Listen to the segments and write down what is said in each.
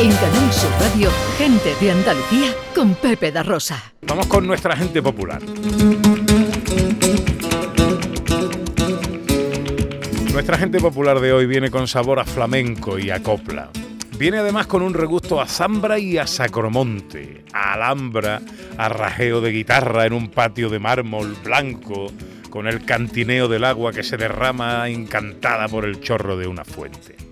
En Canal Sur Radio, gente de Andalucía con Pepe da Rosa. Vamos con nuestra gente popular. Nuestra gente popular de hoy viene con sabor a flamenco y a copla. Viene además con un regusto a zambra y a sacromonte, a alhambra, a rajeo de guitarra en un patio de mármol blanco, con el cantineo del agua que se derrama encantada por el chorro de una fuente.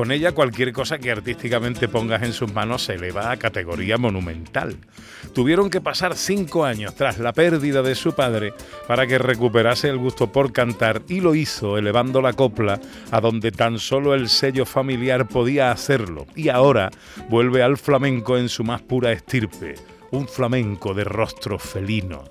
Con ella cualquier cosa que artísticamente pongas en sus manos se eleva a categoría monumental. Tuvieron que pasar cinco años tras la pérdida de su padre para que recuperase el gusto por cantar y lo hizo elevando la copla a donde tan solo el sello familiar podía hacerlo y ahora vuelve al flamenco en su más pura estirpe, un flamenco de rostro felino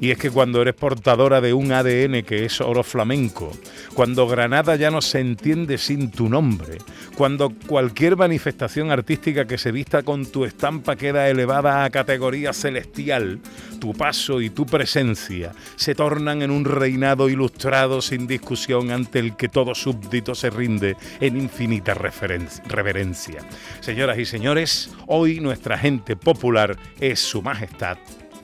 y es que cuando eres portadora de un ADN que es oro flamenco, cuando Granada ya no se entiende sin tu nombre, cuando cualquier manifestación artística que se vista con tu estampa queda elevada a categoría celestial, tu paso y tu presencia se tornan en un reinado ilustrado sin discusión ante el que todo súbdito se rinde en infinita reverencia. Señoras y señores, hoy nuestra gente popular es su majestad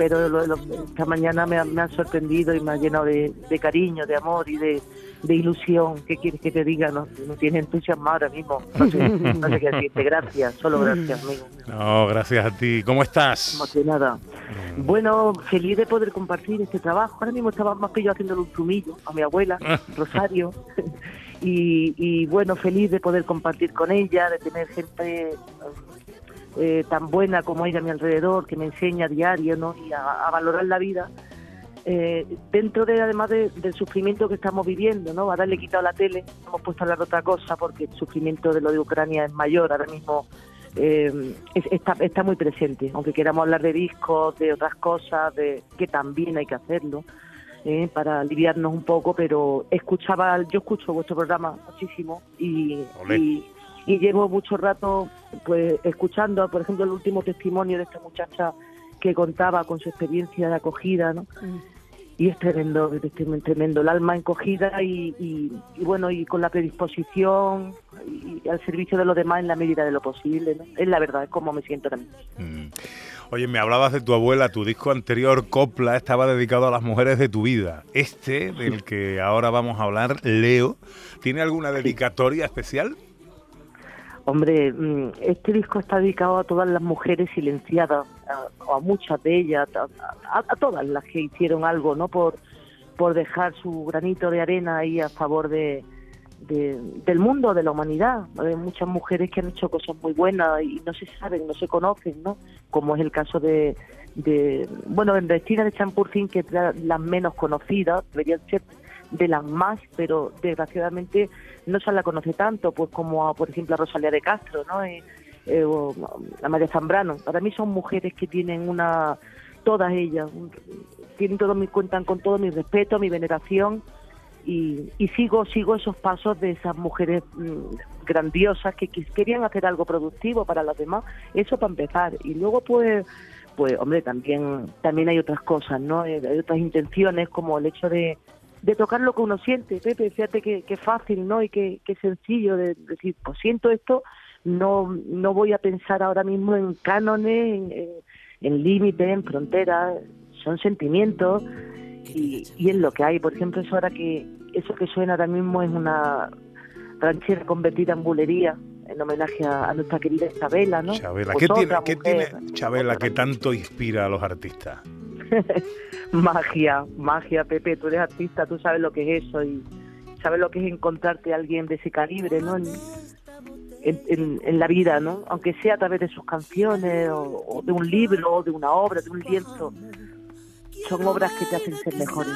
pero esta mañana me, me, han sorprendido y me ha llenado de, cariño, de amor y de, ilusión. ¿Qué quieres que te diga? No, no tienes entusiasmo ahora mismo. No sé, qué decirte. Gracias, solo gracias, amigo. No, gracias a ti. ¿Cómo estás? Emocionada. Mm. Bueno, feliz de poder compartir este trabajo. Ahora mismo estaba más que yo haciéndole un zumillo a mi abuela, Rosario. y, bueno, feliz de poder compartir con ella, de tener gente eh, tan buena como ella a mi alrededor, que me enseña a diario ¿no? y a, valorar la vida. Eh, dentro de además del sufrimiento que estamos viviendo, ¿no? Ahora le he quitado la tele, hemos puesto a hablar de otra cosa porque el sufrimiento de lo de Ucrania es mayor, ahora mismo eh, está, está muy presente, aunque queramos hablar de discos, de otras cosas, de que también hay que hacerlo. Eh, para aliviarnos un poco, pero escuchaba, yo escucho vuestro programa muchísimo y, y, llevo mucho rato pues escuchando, por ejemplo, el último testimonio de esta muchacha que contaba con su experiencia de acogida, ¿no? Mm. Y es tremendo, es tremendo, el alma encogida y, y, bueno, y con la predisposición y, al servicio de los demás en la medida de lo posible, ¿no? Es la verdad, es como me siento también. Mm. Oye, me hablabas de tu abuela, tu disco anterior, Copla, estaba dedicado a las mujeres de tu vida. Este, del que ahora vamos a hablar, Leo, ¿tiene alguna dedicatoria especial? Hombre, mm, este disco está dedicado a todas las mujeres silenciadas, a, a muchas de ellas, a, todas las que hicieron algo, ¿no? Por, por dejar su granito de arena ahí a favor de, del mundo, de la humanidad. Hay muchas mujeres que han hecho cosas muy buenas y no se saben, no se conocen, ¿no? Como es el caso de, de bueno, en Vestina de Champurcín, que es las menos conocidas, deberían ser de las más, pero desgraciadamente no se la conoce tanto, pues como, por ejemplo, a Rosalía de Castro, ¿no? Eh, eh, o a María Zambrano. Para mí son mujeres que tienen una, todas ellas, tienen todo mi, cuentan con todo mi respeto, mi veneración y, sigo sigo esos pasos de esas mujeres mm, grandiosas que, querían hacer algo productivo para las demás eso para empezar y luego pues pues hombre también también hay otras cosas no eh, hay otras intenciones como el hecho de, de tocar lo que uno siente Pepe fíjate que, que fácil no y que, sencillo de decir pues siento esto no no voy a pensar ahora mismo en cánones en, en límites en fronteras son sentimientos y, y es lo que hay. Por ejemplo, eso ahora que eso que suena ahora mismo es una ranchera convertida en bulería en homenaje a, nuestra querida Isabela, ¿no? Chabela, ¿qué, tiene, ¿qué tiene Chabela que tanto inspira a los artistas? magia, magia, Pepe, tú eres artista, tú sabes lo que es eso y sabes lo que es encontrarte a alguien de ese calibre, ¿no? En, en, la vida, ¿no? Aunque sea a través de sus canciones o de un libro o de una obra, de un lienzo son obras que te hacen ser mejores.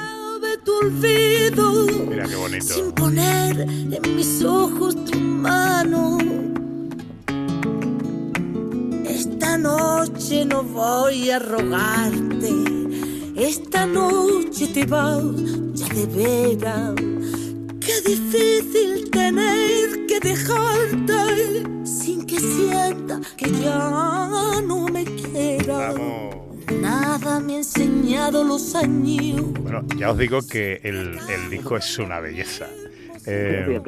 Mira qué bonito. Sin poner en mis ojos tu mano. Esta noche no voy a rogarte, esta noche te va ya de veras. Qué difícil tener que dejarte sin que sienta que ya no me quiera. Nada me ha enseñado los años. Bueno, ya os digo que el, el disco es una belleza. Eh,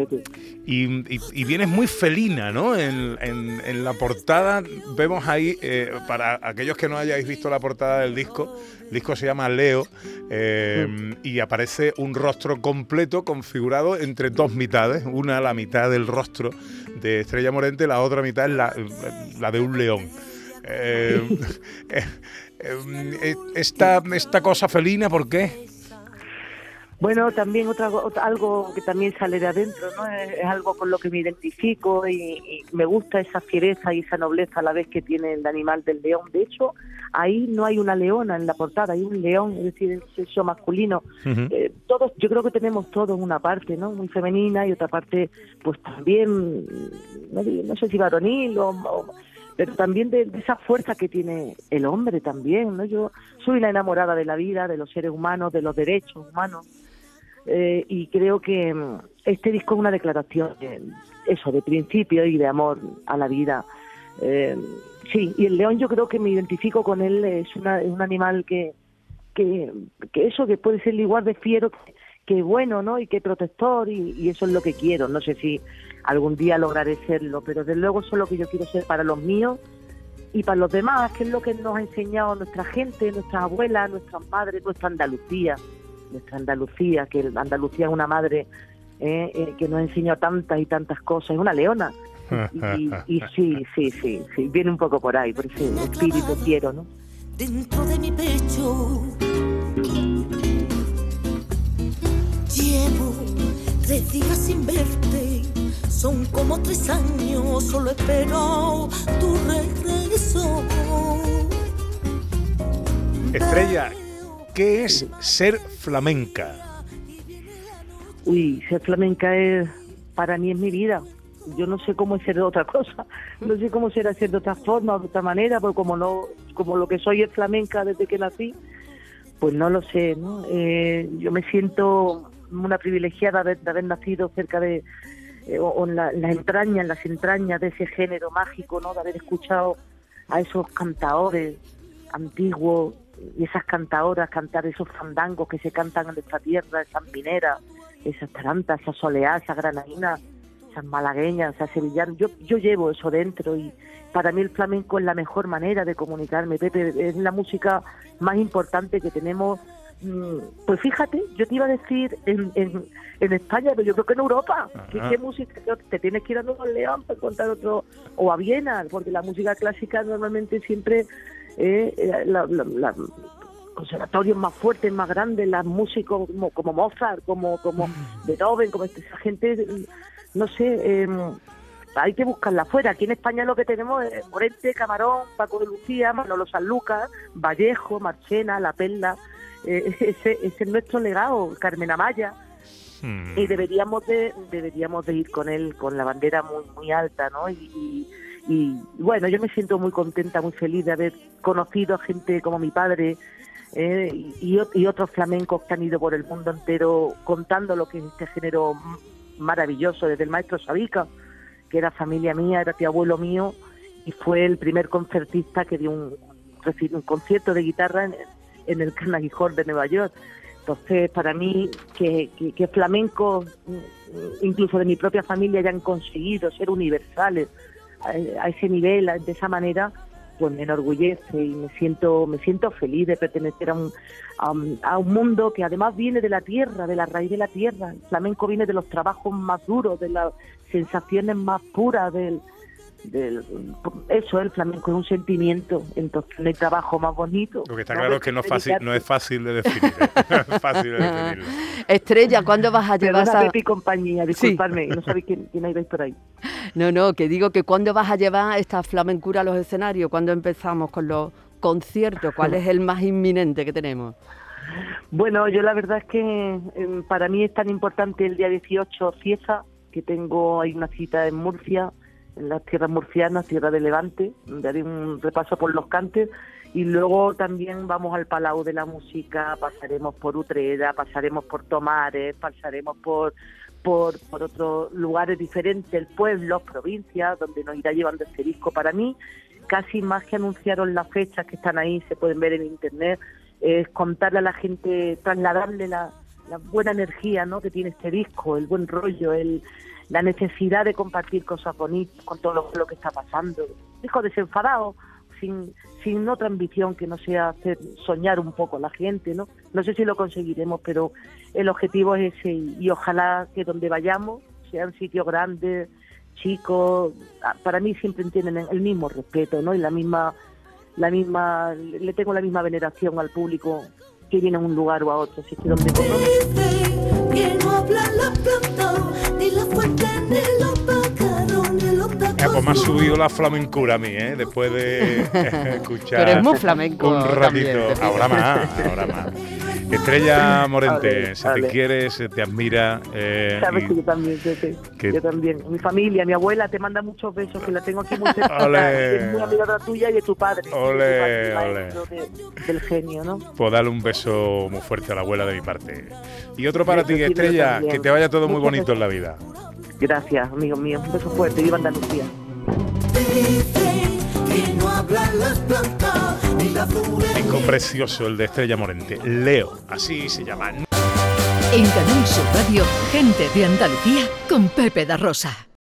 y, vienes muy felina, ¿no? En, la portada vemos ahí, eh, para aquellos que no hayáis visto la portada del disco, el disco se llama Leo eh, y aparece un rostro completo configurado entre dos mitades, una la mitad del rostro de Estrella Morente, la otra mitad es la, de un león. esta, esta cosa felina, ¿por qué? Bueno, también otra, algo que también sale de adentro, ¿no? Es, algo con lo que me identifico y, me gusta esa fiereza y esa nobleza a la vez que tiene el animal del león. De hecho, ahí no hay una leona en la portada, hay un león, es decir, el sexo masculino. Eh, todos, yo creo que tenemos todos una parte, ¿no? Muy femenina y otra parte, pues también, no, sé si varonil o, pero también de, de, esa fuerza que tiene el hombre también, ¿no? Yo soy la enamorada de la vida, de los seres humanos, de los derechos humanos eh, y creo que mm, este disco es una declaración de eso, de principio y de amor a la vida. Eh, sí, y el león yo creo que me identifico con él, es, una, es un animal que, que, eso, que puede ser igual de fiero que, bueno, ¿no? Y que protector, y, eso es lo que quiero. No sé si algún día lograré serlo, pero desde luego eso es lo que yo quiero ser para los míos y para los demás, que es lo que nos ha enseñado nuestra gente, nuestras abuelas, nuestras madres, nuestra Andalucía nuestra Andalucía, que Andalucía es una madre eh, eh, que nos enseñó tantas y tantas cosas, es una leona. Y, sí, sí, sí, sí, viene un poco por ahí, por ese espíritu quiero, ¿no? Dentro de mi pecho llevo tres días sin verte, son como tres años, solo espero tu regreso. Estrella, ¿Qué es ser flamenca? Uy, ser flamenca es, para mí es mi vida. Yo no sé cómo es ser de otra cosa, no sé cómo será ser de otra forma de otra manera, porque como no, como lo que soy es flamenca desde que nací, pues no lo sé, ¿no? Eh, yo me siento una privilegiada de, haber nacido cerca de, eh, en, las entrañas, en las entrañas de ese género mágico, ¿no? De haber escuchado a esos cantadores antiguos esas cantadoras cantar esos fandangos que se cantan en nuestra tierra, esas mineras, esas tarantas, esas soleadas, esas granadinas, esas malagueñas, esas sevillanas. Yo, yo llevo eso dentro y para mí el flamenco es la mejor manera de comunicarme, Pepe, es la música más importante que tenemos. Mm, pues fíjate, yo te iba a decir en, en, España, pero yo creo que en Europa, ¿qué, música? Te tienes que ir a Nuevo León para contar otro, o a Viena, porque la música clásica normalmente siempre eh, eh la, conservatorios más fuertes, más grandes, las músicos como, como Mozart, como, como Beethoven, como esa gente, no sé, eh, hay que buscarla afuera. Aquí en España lo que tenemos es Morente, Camarón, Paco de Lucía, Manolo Sanlúcar, Vallejo, Marchena, La Perla, eh, ese, es nuestro legado, Carmen Amaya. Hmm. Y deberíamos de deberíamos de ir con él con la bandera muy muy alta, ¿no? y y bueno, yo me siento muy contenta, muy feliz de haber conocido a gente como mi padre eh, y, y, otros flamencos que han ido por el mundo entero contando lo que es este género maravilloso, desde el maestro Sabica, que era familia mía, era tío abuelo mío y fue el primer concertista que dio un, concierto de guitarra en, el Carnegie Hall de Nueva York. Entonces, para mí, que, que, que flamencos, incluso de mi propia familia, hayan conseguido ser universales, a, ese nivel, de esa manera, pues me enorgullece y me siento me siento feliz de pertenecer a un, a un, mundo que además viene de la tierra, de la raíz de la tierra. El flamenco viene de los trabajos más duros, de las sensaciones más puras, del, eso el flamenco es un sentimiento entonces no hay trabajo más bonito. Lo que está claro es que no es fácil no es fácil de definir ¿eh? fácil de definirlo Estrella ¿cuándo vas a llevar a Pepi compañía disculpadme no sabéis quién, quién hay por ahí. No no que digo que cuándo vas a llevar esta flamencura a los escenarios cuándo empezamos con los conciertos cuál es el más inminente que tenemos bueno, yo la verdad es que em, para mí es tan importante el día 18 Cieza, que tengo hay una cita en Murcia, las tierras murcianas, tierra de Levante, haré un repaso por los cantes y luego también vamos al Palau de la Música, pasaremos por Utrera, pasaremos por Tomares, pasaremos por, por, por otros lugares diferentes, pueblos, provincias, donde nos irá llevando este disco. Para mí, casi más que anunciaron las fechas que están ahí, se pueden ver en internet, es contarle a la gente, trasladarle la, la buena energía ¿no? que tiene este disco, el buen rollo, el, la necesidad de compartir cosas bonitas con todo lo, que está pasando. Disco desenfadado, sin, sin otra ambición que no sea hacer soñar un poco a la gente, ¿no? No sé si lo conseguiremos, pero el objetivo es ese y, y ojalá que donde vayamos sean sitios grandes, chicos, ah, para mí siempre tienen el mismo respeto, ¿no? Y la misma, la misma, le tengo la misma veneración al público que viene a un lugar o a otro, si es que donde Dice que no hablan las plantas, ni la fuente, ni los pájaros, ni los Eh, pues me ha subido la flamencura a mí, ¿eh? Después de escuchar Pero es muy flamenco un ratito. también, ahora más, ahora más. Estrella Morente, se te vale. quiere, se te admira. eh, Sabes y- que yo también, que- yo también. Mi familia, mi abuela te manda muchos besos, que la tengo aquí muy cerca. Es muy amiga de la tuya y de tu padre. de tu Ole, padre, de- del genio, ¿no? Pues darle un beso muy fuerte a la abuela de mi parte. Y otro para Yo ti, Estrella, también. que te vaya todo muy Muchas bonito en la vida. Gracias, amigo mío. Un beso fuerte. Viva Andalucía. Dicen que no hablan las plantas, ni las flores. Disco precioso el de Estrella Morente. Leo, así se llama. En Canal Sur Radio, gente de Andalucía con Pepe da Rosa.